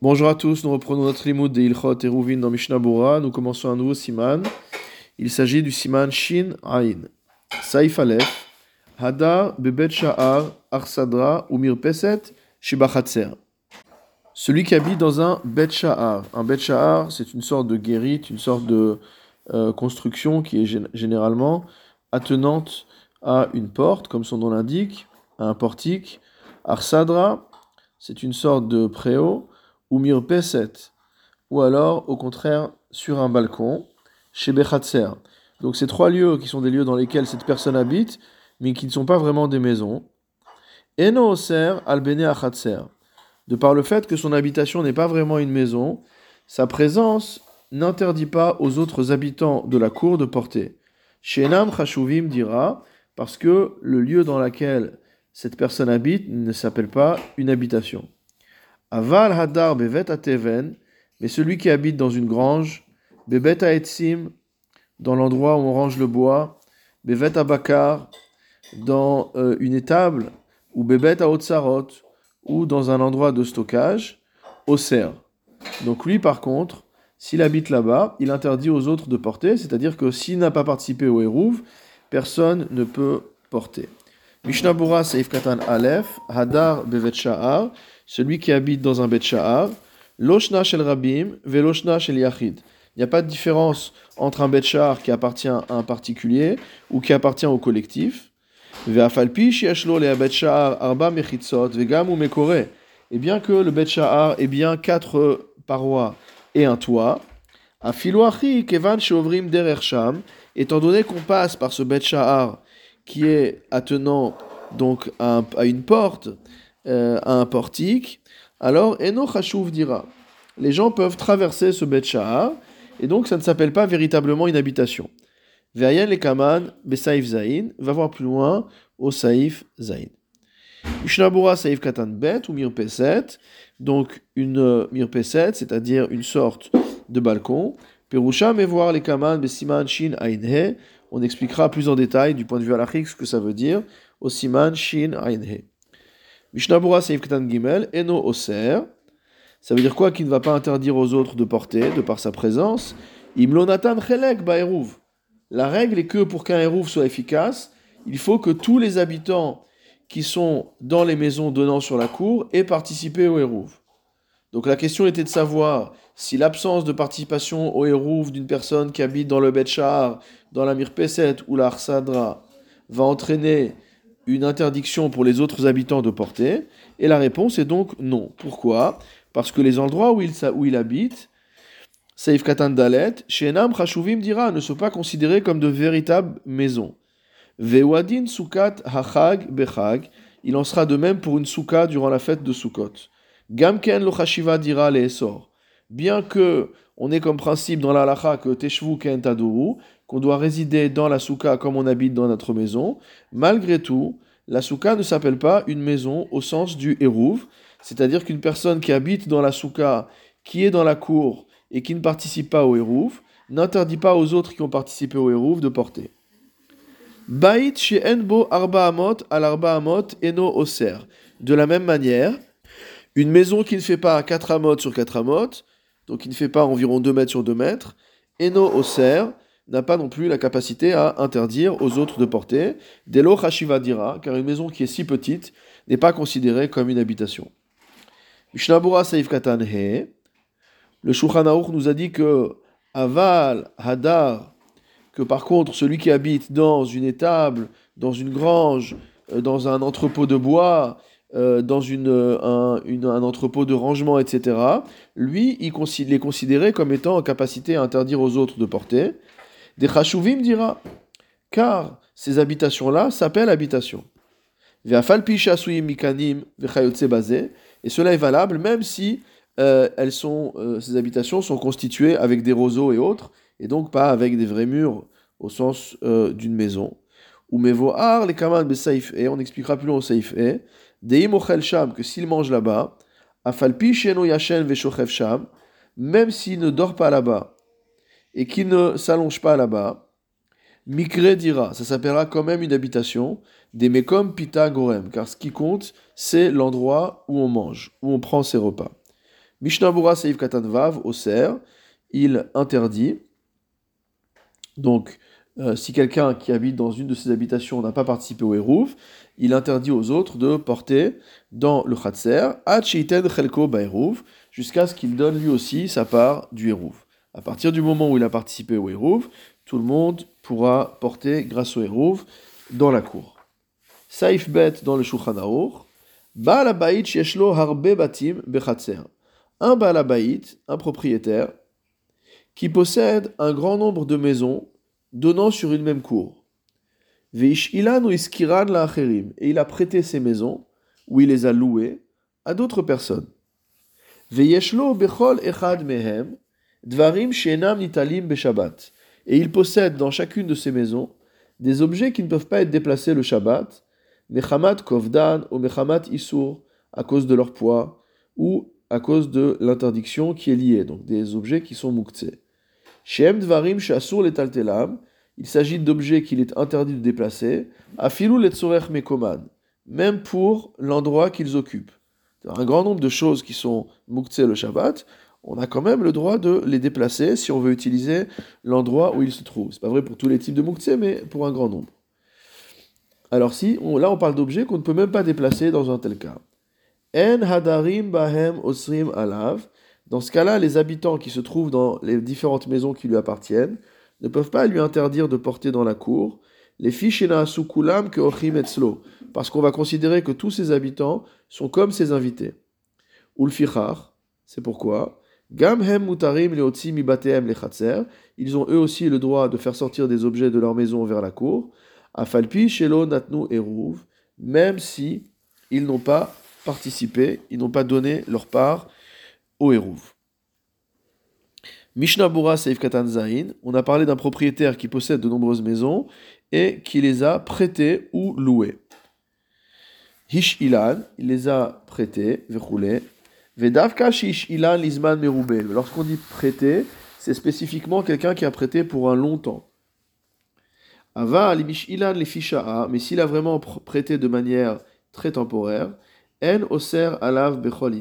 Bonjour à tous, nous reprenons notre limoud de Ilchot et Rouvin dans Mishnah. Nous commençons un nouveau siman. Il s'agit du siman Shin Ain. Saif Aleph, Hadar Bebet Sha'ar, Arsadra ou Mirpeset, Shibachatser. Celui qui habite dans un Bet Sha'ar. Un Bet Sha'ar, c'est une sorte de guérite, une sorte de euh, construction qui est généralement attenante à une porte, comme son nom l'indique, à un portique. Arsadra, c'est une sorte de préau ou mirpeset, ou alors au contraire sur un balcon, chez Bechatser. Donc ces trois lieux qui sont des lieux dans lesquels cette personne habite, mais qui ne sont pas vraiment des maisons. Eno oser albene achatser. De par le fait que son habitation n'est pas vraiment une maison, sa présence n'interdit pas aux autres habitants de la cour de porter. Shenam chashuvim dira, parce que le lieu dans lequel cette personne habite ne s'appelle pas une habitation. Aval hadar bevet ateven, mais celui qui habite dans une grange, bebet aetzim, dans l'endroit où on range le bois, bevet abakar, dans euh, une étable, ou bebet aotsarot, ou dans un endroit de stockage, oser. Donc lui, par contre, s'il habite là-bas, il interdit aux autres de porter, c'est-à-dire que s'il n'a pas participé au Hérouv, personne ne peut porter. Mishnah Bura Seif Katan Aleph, Hadar Bevet Sha'ar, celui qui habite dans un Bet Sha'ar, Loshna Shel Rabim, Veloshna Shel Yachid. Il n'y a pas de différence entre un Bet Sha'ar qui appartient à un particulier ou qui appartient au collectif. Et bien que le Bet Sha'ar ait bien quatre parois et un toit, Afiloachi Kevan Shovrim Derer Sham, étant donné qu'on passe par ce Bet Sha'ar qui est attenant donc à, une porte, euh, à un portique, alors Eno Chashuv dira. Les gens peuvent traverser ce Bet et donc ça ne s'appelle pas véritablement une habitation. Le Besaif Zain, va voir plus loin au Saif Zain. Mishnabura Saif Katan Bet ou Mirpeset, donc une euh, Mirpeset, c'est-à-dire une sorte de balcon. Perusha mais voir les Kaman, Besiman Shin on expliquera plus en détail du point de vue halachique ce que ça veut dire. Osiman Shin Ainhe. Mishnabura Seif Ketan Gimel, Eno Oser. Ça veut dire quoi Qu'il ne va pas interdire aux autres de porter, de par sa présence? Imlonatan Chelek Baeruv. La règle est que pour qu'un Eruv soit efficace, il faut que tous les habitants qui sont dans les maisons donnant sur la cour aient participé au Eruv. Donc la question était de savoir si l'absence de participation au Hérouf d'une personne qui habite dans le Betchar, dans la Mirpeset ou la Arsadra, va entraîner une interdiction pour les autres habitants de porter Et la réponse est donc non. Pourquoi? Parce que les endroits où il, où il habite, Saif Shenam Chashuvim dira, ne sont pas considérés comme de véritables maisons. Vewadin Sukat Hachag Bechag, il en sera de même pour une souka durant la fête de Sukkot. Gamken lo dira les bien que on ait comme principe dans la halacha que Teshvu Kentaduru, qu'on doit résider dans la souka comme on habite dans notre maison, malgré tout, la souka ne s'appelle pas une maison au sens du Hérouv, c'est-à-dire qu'une personne qui habite dans la souka, qui est dans la cour et qui ne participe pas au Hérouv, n'interdit pas aux autres qui ont participé au Hérouv de porter. Bait Enbo Arba Amot al Arba Amot Eno Oser. De la même manière, une maison qui ne fait pas 4 amot sur 4 amot, donc il ne fait pas environ 2 mètres sur 2 mètres. Eno Oser n'a pas non plus la capacité à interdire aux autres de porter. Delo Hashiva dira, car une maison qui est si petite n'est pas considérée comme une habitation. Mishnabura Saif Katan He. Le Shulchan nous a dit que Aval, Hadar, que par contre celui qui habite dans une étable, dans une grange, euh, dans un entrepôt de bois, euh, dans une, un, un, entrepôt de rangement, etc., lui, il, est considéré comme étant en capacité à interdire aux autres de porter. Des chashuvim dira, car ces habitations-là s'appellent habitations. Et cela est valable même si euh, elles sont, euh, ces habitations sont constituées avec des roseaux et autres, et donc pas avec des vrais murs au sens d'une maison. Ou mevoar les kaman et on expliquera plus loin au saif et sham, que s'il mange là-bas, afalpi sheno yashen veshochev sham, même s'il ne dort pas là-bas et qu'il ne s'allonge pas là-bas, mikre dira, ça s'appellera quand même une habitation, des mekom pita gorem, car ce qui compte, c'est l'endroit où on mange, où on prend ses repas. Mishnabura Seif Katanvav, au il interdit. Donc, euh, si quelqu'un qui habite dans une de ses habitations n'a pas participé au Hérouf, il interdit aux autres de porter dans le Khatser, Chelko jusqu'à ce qu'il donne lui aussi sa part du Hérouf. À partir du moment où il a participé au Hérouf, tout le monde pourra porter grâce au Hérouf dans la cour. Saif Bet dans le Shulchan Baalabait Yeshlo. Un Baalabait, un propriétaire, qui possède un grand nombre de maisons donnant sur une même cour. Veish Ilan ou Et il a prêté ses maisons, ou il les a louées, à d'autres personnes. Bechol Echad Mehem, Dvarim Shenam Nitalim Beshabbat. Et il possède dans chacune de ces maisons des objets qui ne peuvent pas être déplacés le Shabbat, Mechamat Kovdan ou Mechamat Isur, à cause de leur poids, ou à cause de l'interdiction qui est liée, donc des objets qui sont muktzé. Shem Dvarim Shasur Letaltelam, il s'agit d'objets qu'il est interdit de déplacer, Afilu Letzorer Mekoman, même pour l'endroit qu'ils occupent. Un grand nombre de choses qui sont muktzé le Shabbat, on a quand même le droit de les déplacer si on veut utiliser l'endroit où ils se trouvent. C'est pas vrai pour tous les types de muktzé, mais pour un grand nombre. Alors si, là on parle d'objets qu'on ne peut même pas déplacer dans un tel cas. En hadarim bahem osrim alav. Dans ce cas-là, les habitants qui se trouvent dans les différentes maisons qui lui appartiennent ne peuvent pas lui interdire de porter dans la cour les fichena sukulam que ochim etzlo, parce qu'on va considérer que tous ces habitants sont comme ses invités. Ulfichar, c'est pourquoi. Gamhem mutarim leotzi mi batehem Ils ont eux aussi le droit de faire sortir des objets de leur maison vers la cour. Afalpi shelo natnu eruv, même si ils n'ont pas participé, ils n'ont pas donné leur part au eruv. Mishnah Bura Seif Katan on a parlé d'un propriétaire qui possède de nombreuses maisons et qui les a prêtées ou louées. Hish Ilan, il les a prêtées, verroulées. Vedavka Shish Ilan Lizman Merubel. Lorsqu'on dit prêter, c'est spécifiquement quelqu'un qui a prêté pour un long temps. Ava ilan le mais s'il a vraiment prêté de manière très temporaire, en oser alav bechol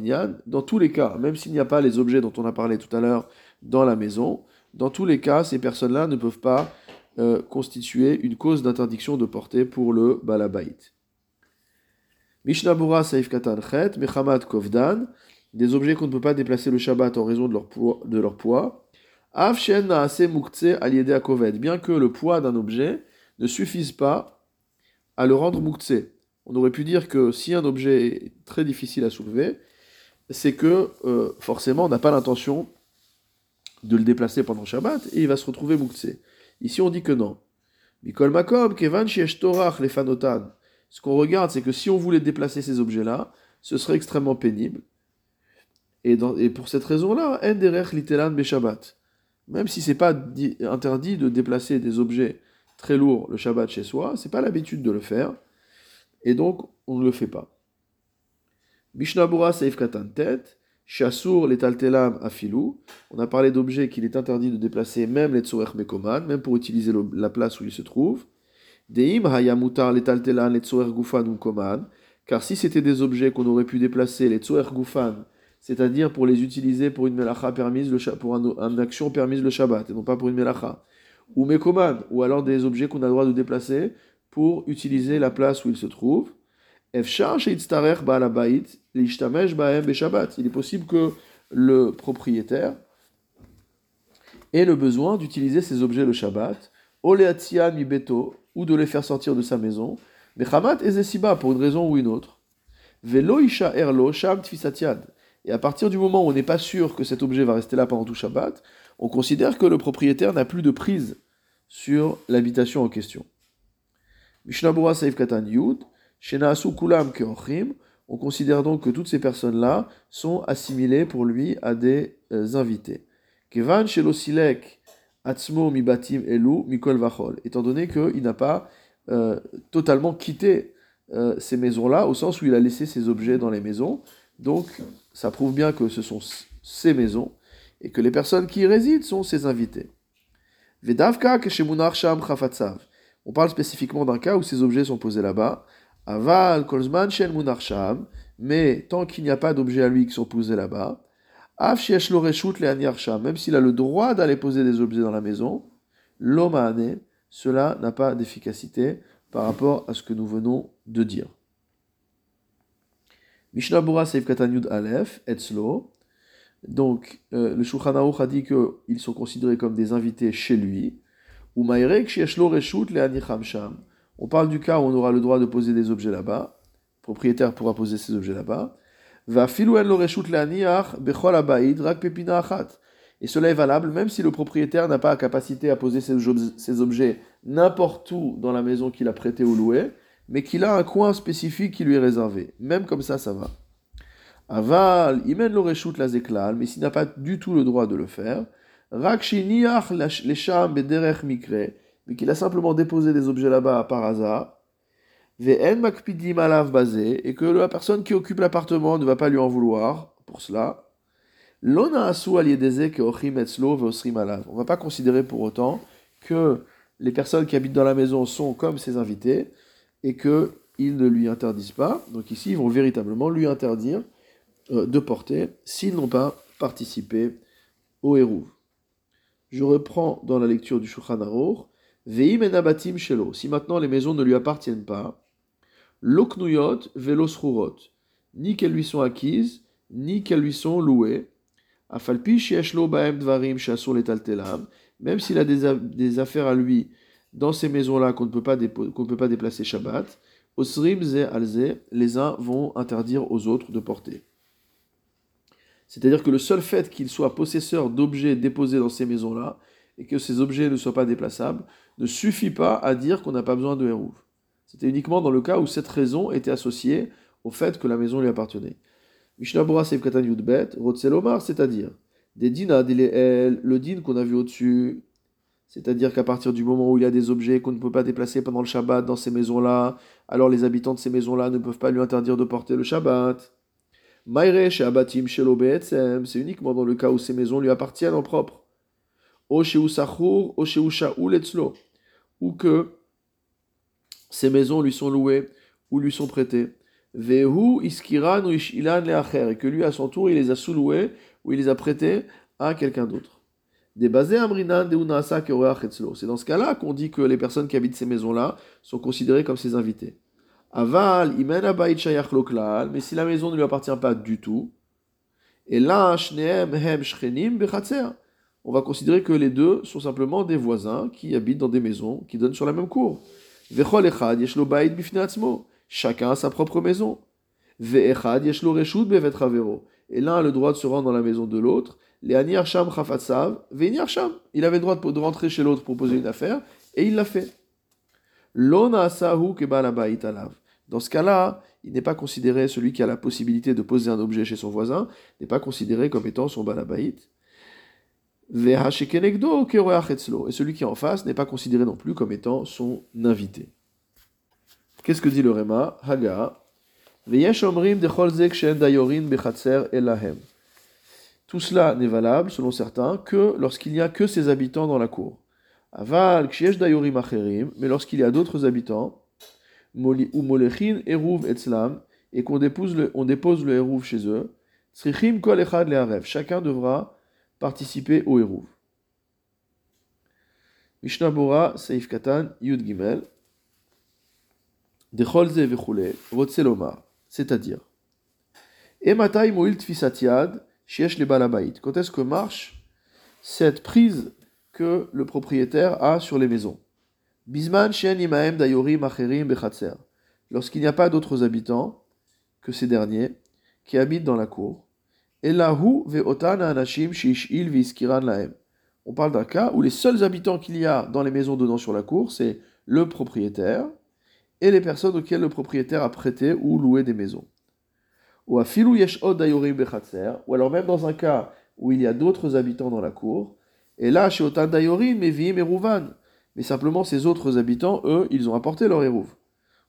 dans tous les cas, même s'il n'y a pas les objets dont on a parlé tout à l'heure dans la maison, dans tous les cas, ces personnes-là ne peuvent pas euh, constituer une cause d'interdiction de porter pour le balabait. Mishnabura saif katan chet, mechamat kovdan, des objets qu'on ne peut pas déplacer le Shabbat en raison de leur poids. De leur poids. Bien que le poids d'un objet ne suffisent pas à le rendre mouktsé. On aurait pu dire que si un objet est très difficile à soulever, c'est que euh, forcément on n'a pas l'intention de le déplacer pendant Shabbat et il va se retrouver mouktsé. Ici on dit que non. Mikol Makom, Kevan les Fanotan. Ce qu'on regarde, c'est que si on voulait déplacer ces objets-là, ce serait extrêmement pénible. Et, pour cette raison-là, Enderech Litelan Beshabbat. Même si c'est pas interdit de déplacer des objets très lourd le Shabbat chez soi, c'est pas l'habitude de le faire, et donc on ne le fait pas. Mishnabura Seif Katan Tet, Shassur les Taltelam Afilou, on a parlé d'objets qu'il est interdit de déplacer, même les Tsorech Mekoman, même pour utiliser la place où il se trouve. Deim Hayamutar les Taltelan les Gufan Koman, car si c'était des objets qu'on aurait pu déplacer, les Gufan, c'est-à-dire pour les utiliser pour une melacha permise, le, pour une action permise le Shabbat, et non pas pour une melacha, ou mekoman, ou alors des objets qu'on a le droit de déplacer pour utiliser la place où ils se trouvent. Il est possible que le propriétaire ait le besoin d'utiliser ces objets le Shabbat, ou de les faire sortir de sa maison, pour une raison ou une autre. Erlo Et à partir du moment où on n'est pas sûr que cet objet va rester là pendant tout Shabbat, on considère que le propriétaire n'a plus de prise sur l'habitation en question. On considère donc que toutes ces personnes-là sont assimilées pour lui à des euh, invités. Kevan Shelosilek Atzmo Mibatim Elu Mikol Vachol, étant donné qu'il n'a pas euh, totalement quitté euh, ces maisons-là, au sens où il a laissé ses objets dans les maisons, donc ça prouve bien que ce sont ses maisons, et que les personnes qui y résident sont ses invités. Vedavka sham chafatzav. On parle spécifiquement d'un cas où ces objets sont posés là-bas. Aval kolzman sham. Mais tant qu'il n'y a pas d'objets à lui qui sont posés là-bas. même s'il a le droit d'aller poser des objets dans la maison, l'homme cela n'a pas d'efficacité par rapport à ce que nous venons de dire. Mishnah Bura Seif Katanyud Aleph, Etzlo. Donc, euh, le Shulchan a dit qu'ils sont considérés comme des invités chez lui. Ou Shieshlo Reshut Sham. On parle du cas où on aura le droit de poser des objets là-bas. Le propriétaire pourra poser ses objets là-bas. Va filouel lo reshut bechol abaïd rak pepina. Et cela est valable même si le propriétaire n'a pas la capacité à poser ses objets n'importe où dans la maison qu'il a prêté ou loué, mais qu'il a un coin spécifique qui lui est réservé. Même comme ça, ça va. Aval, imen lo reshut la zeklal, mais s'il n'a pas du tout le droit de le faire, rak lesham bederech mikre, mais qu'il a simplement déposé des objets là-bas par hasard, Ve'en makpidim alav basé, et que la personne qui occupe l'appartement ne va pas lui en vouloir pour cela. L'ona asu aliedeze ke ochim etzlo ve'osrim alav. On va pas considérer pour autant que les personnes qui habitent dans la maison sont comme ses invités et que ils ne lui interdisent pas. Donc ici, ils vont véritablement lui interdire euh, de porter s'ils n'ont pas participé au Hérouv. Je reprends dans la lecture du Shulchan Aruch. Ve'im enabatim shelo. Si maintenant les maisons ne lui appartiennent pas, l'oknuyot velosrurot. Ni qu'elles lui sont acquises, ni qu'elles lui sont louées. Afalpi shieshlo baem dvarim shasur letaltelam. Même s'il a des, affaires à lui dans ces maisons-là qu'on ne, peut pas déplacer Shabbat, osrim ze alze, les uns vont interdire aux autres de porter. C'est-à-dire que le seul fait qu'il soit possesseur d'objets déposés dans ces maisons-là, et que ces objets ne soient pas déplaçables, ne suffit pas à dire qu'on n'a pas besoin de Hérouv. C'était uniquement dans le cas où cette raison était associée au fait que la maison lui appartenait. Mishnah Bora Katan Yudbet, Rotzelomar, c'est-à-dire des dina le din qu'on a vu au-dessus, c'est-à-dire qu'à partir du moment où il y a des objets qu'on ne peut pas déplacer pendant le Shabbat dans ces maisons-là, alors les habitants de ces maisons-là ne peuvent pas lui interdire de porter le Shabbat. Maire Shelo c'est uniquement dans le cas où ces maisons lui appartiennent en propre. Ou que ces maisons lui sont louées ou lui sont prêtées. Vehu iskiran ou ishilan leacher, et que lui à son tour il les a sous-loués ou il les a prêtés à quelqu'un d'autre. Des basés amrinan de C'est dans ce cas-là qu'on dit que les personnes qui habitent ces maisons-là sont considérées comme ses invités. Aval mais si la maison ne lui appartient pas du tout, et là on va considérer que les deux sont simplement des voisins qui habitent dans des maisons qui donnent sur la même cour. Chacun a sa propre maison. Et l'un a le droit de se rendre dans la maison de l'autre. Il avait le droit de rentrer chez l'autre pour poser une affaire, et il l'a fait. Dans ce cas-là, il n'est pas considéré, celui qui a la possibilité de poser un objet chez son voisin, n'est pas considéré comme étant son balabaït. Et celui qui est en face n'est pas considéré non plus comme étant son invité. Qu'est-ce que dit le Réma Haga. Tout cela n'est valable, selon certains, que lorsqu'il n'y a que ses habitants dans la cour. Aval dayorim acherim, mais lorsqu'il y a d'autres habitants, ou molechin eruv etzlam, et qu'on dépose le, on dépose le eruv chez eux, kol echad Chacun devra participer au Hérouv. Mishnah Bora, Seif Katan, Yud Gimel, Decholze vechule, Rotzeloma, c'est-à-dire, Ematai moil tfisatiad, shiesh le. Quand est-ce que marche cette prise que le propriétaire a sur les maisons? Bisman shen imaem dayorim acherim bechatzer. Lorsqu'il n'y a pas d'autres habitants que ces derniers qui habitent dans la cour, on parle d'un cas où les seuls habitants qu'il y a dans les maisons donnant sur la cour, c'est le propriétaire et les personnes auxquelles le propriétaire a prêté ou loué des maisons. Ou alors même dans un cas où il y a d'autres habitants dans la cour, et là, chez Otan Dayorim. Mais simplement, ces autres habitants, eux, ils ont apporté leur Hérouv.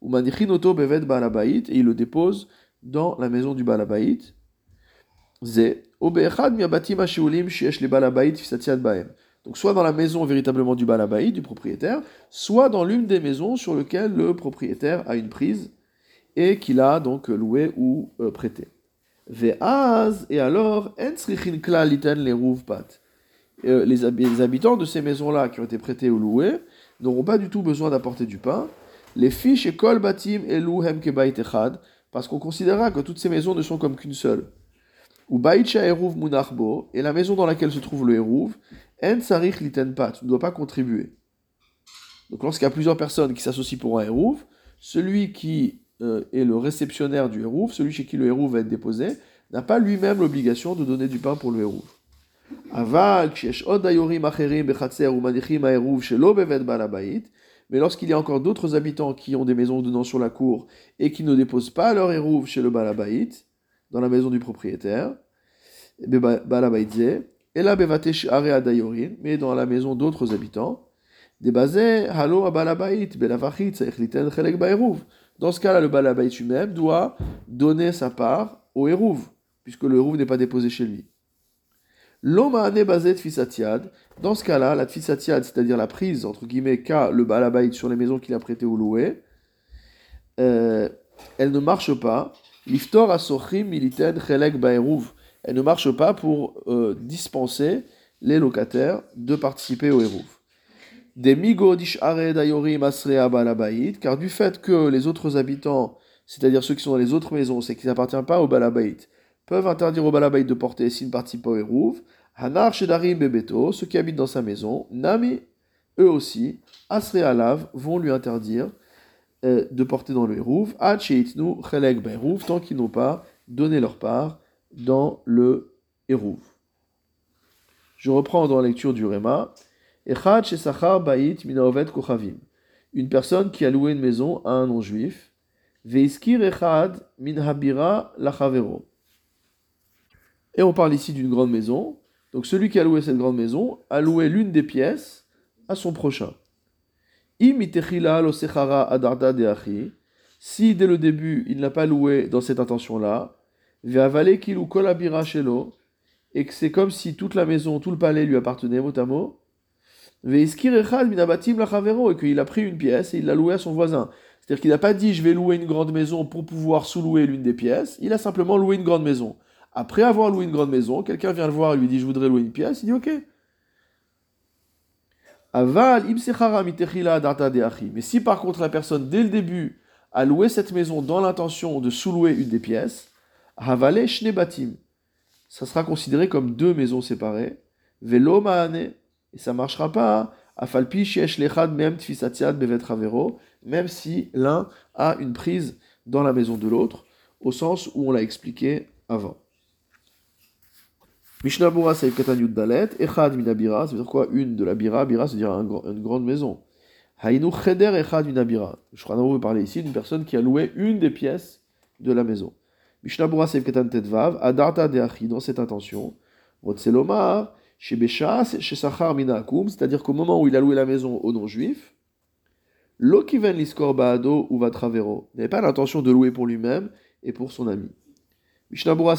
Ou Manichinoto Bevet Balabait, et ils le déposent dans la maison du Balabait. Donc soit dans la maison véritablement du balabaï, du propriétaire, soit dans l'une des maisons sur lesquelles le propriétaire a une prise et qu'il a donc loué ou euh, prêté. Ve'az, et alors. Euh, les, habitants de ces maisons-là qui ont été prêtées ou louées n'auront pas du tout besoin d'apporter du pain. Les fiches et kol batim eluhem kebait echad, parce qu'on considérera que toutes ces maisons ne sont comme qu'une seule. Ou baïcha eruv munachbo, et la maison dans laquelle se trouve le eruv, en sarich liten pat, ne doit pas contribuer. Donc lorsqu'il y a plusieurs personnes qui s'associent pour un eruv, celui qui euh, est le réceptionnaire du eruv, celui chez qui le eruv va être déposé, n'a pas lui-même l'obligation de donner du pain pour le eruv. Mais lorsqu'il y a encore d'autres habitants qui ont des maisons donnant sur la cour et qui ne déposent pas leur eruv chez le balabait, dans la maison du propriétaire, et là mais dans la maison d'autres habitants, halo Dans ce cas-là, le balabait lui-même doit donner sa part au eruv, puisque le eruv n'est pas déposé chez lui. L'homme bazet fisatiad. Dans ce cas-là, la tfisatiad, c'est-à-dire la prise, entre guillemets, qu'a le balabait sur les maisons qu'il a prêtées ou louées, euh, elle ne marche pas. Liftor asochim militen chelek baeruv. Elle ne marche pas pour euh, dispenser les locataires de participer au eruv. Des migodish asrea car du fait que les autres habitants, c'est-à-dire ceux qui sont dans les autres maisons, c'est qu'ils n'appartiennent pas au balabait, peuvent interdire au balabait de porter s'ils ne participent pas Hérouv. Hanar Shedarim Bebeto, ceux qui habitent dans sa maison, Nami, eux aussi, Asre Alav, vont lui interdire euh, de porter dans le Hérouv, Hacheitnu Chelek Be'Hérouv, tant qu'ils n'ont pas donné leur part dans le Hérouv. Je reprends dans la lecture du Réma. Une personne qui a loué une maison à un non-juif. Et on parle ici d'une grande maison. Donc celui qui a loué cette grande maison a loué l'une des pièces à son prochain. Si dès le début il n'a pas loué dans cette intention-là, et que c'est comme si toute la maison, tout le palais lui appartenait mot à mot, et qu'il a pris une pièce et il l'a loué à son voisin. C'est-à-dire qu'il n'a pas dit je vais louer une grande maison pour pouvoir sous-louer l'une des pièces, il a simplement loué une grande maison. Après avoir loué une grande maison, quelqu'un vient le voir et lui dit Je voudrais louer une pièce. Il dit Ok. Mais si par contre la personne, dès le début, a loué cette maison dans l'intention de sous-louer une des pièces, ça sera considéré comme deux maisons séparées. Velo et ça marchera pas. même si l'un a une prise dans la maison de l'autre, au sens où on l'a expliqué avant. Mishnah Bura Saïf Katanyut Dalet, Echad Minabira, ça veut dire quoi? Une de la Bira, Bira, c'est-à-dire une grande maison. Haïnu Cheder Echad Minabira. Je crois qu'on veut parler ici d'une personne qui a loué une des pièces de la maison. Mishnah Bura Saïf Katan Adarta Deachi, dans cette intention. Rotselomar, Shebeshas, Shesachar Minakum, c'est-à-dire qu'au moment où il a loué la maison aux non-juifs, Lokiven Liskor Baado ou Vatravero, n'avait pas l'intention de louer pour lui-même et pour son ami. Mishnabura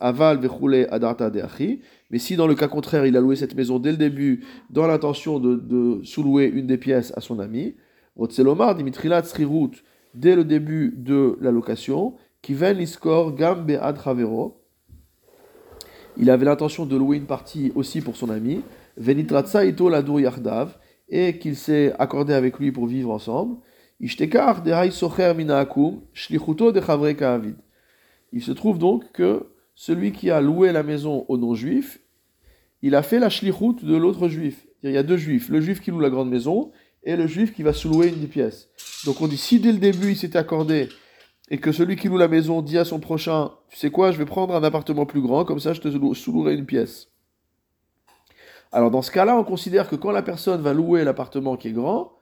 Aval Vechule Adarta Deachi. Mais si dans le cas contraire, il a loué cette maison dès le début dans l'intention de, de sous-louer une des pièces à son ami, Rotselomar Dimitrilat Srirut, dès le début de la location, Kiven Liskor Gam Be'ad Ravero. Il avait l'intention de louer une partie aussi pour son ami, Ito et qu'il s'est accordé avec lui pour vivre ensemble. Il se trouve donc que celui qui a loué la maison au non-juif, il a fait la shlichut de l'autre juif. Il y a deux juifs, le juif qui loue la grande maison et le juif qui va sous-louer une des pièces. Donc on dit, si dès le début il s'était accordé et que celui qui loue la maison dit à son prochain, tu sais quoi, je vais prendre un appartement plus grand, comme ça je te sous-louerai une pièce. Alors dans ce cas-là, on considère que quand la personne va louer l'appartement qui est grand,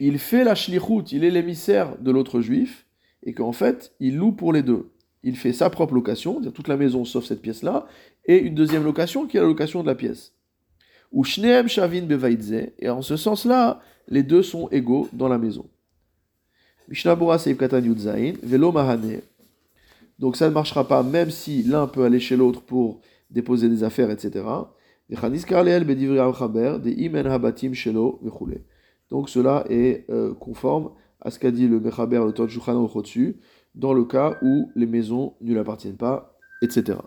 il fait la shlichut, il est l'émissaire de l'autre juif, et qu'en fait, il loue pour les deux. Il fait sa propre location, c'est-à-dire toute la maison sauf cette pièce-là, et une deuxième location qui est la location de la pièce. Ou Shneem Shavin Bevaidze, et en ce sens-là, les deux sont égaux dans la maison. Donc ça ne marchera pas même si l'un peut aller chez l'autre pour déposer des affaires, etc. Donc cela est euh, conforme à ce qu'a dit le Mechaber, le Tod au dessus dans le cas où les maisons ne lui appartiennent pas, etc.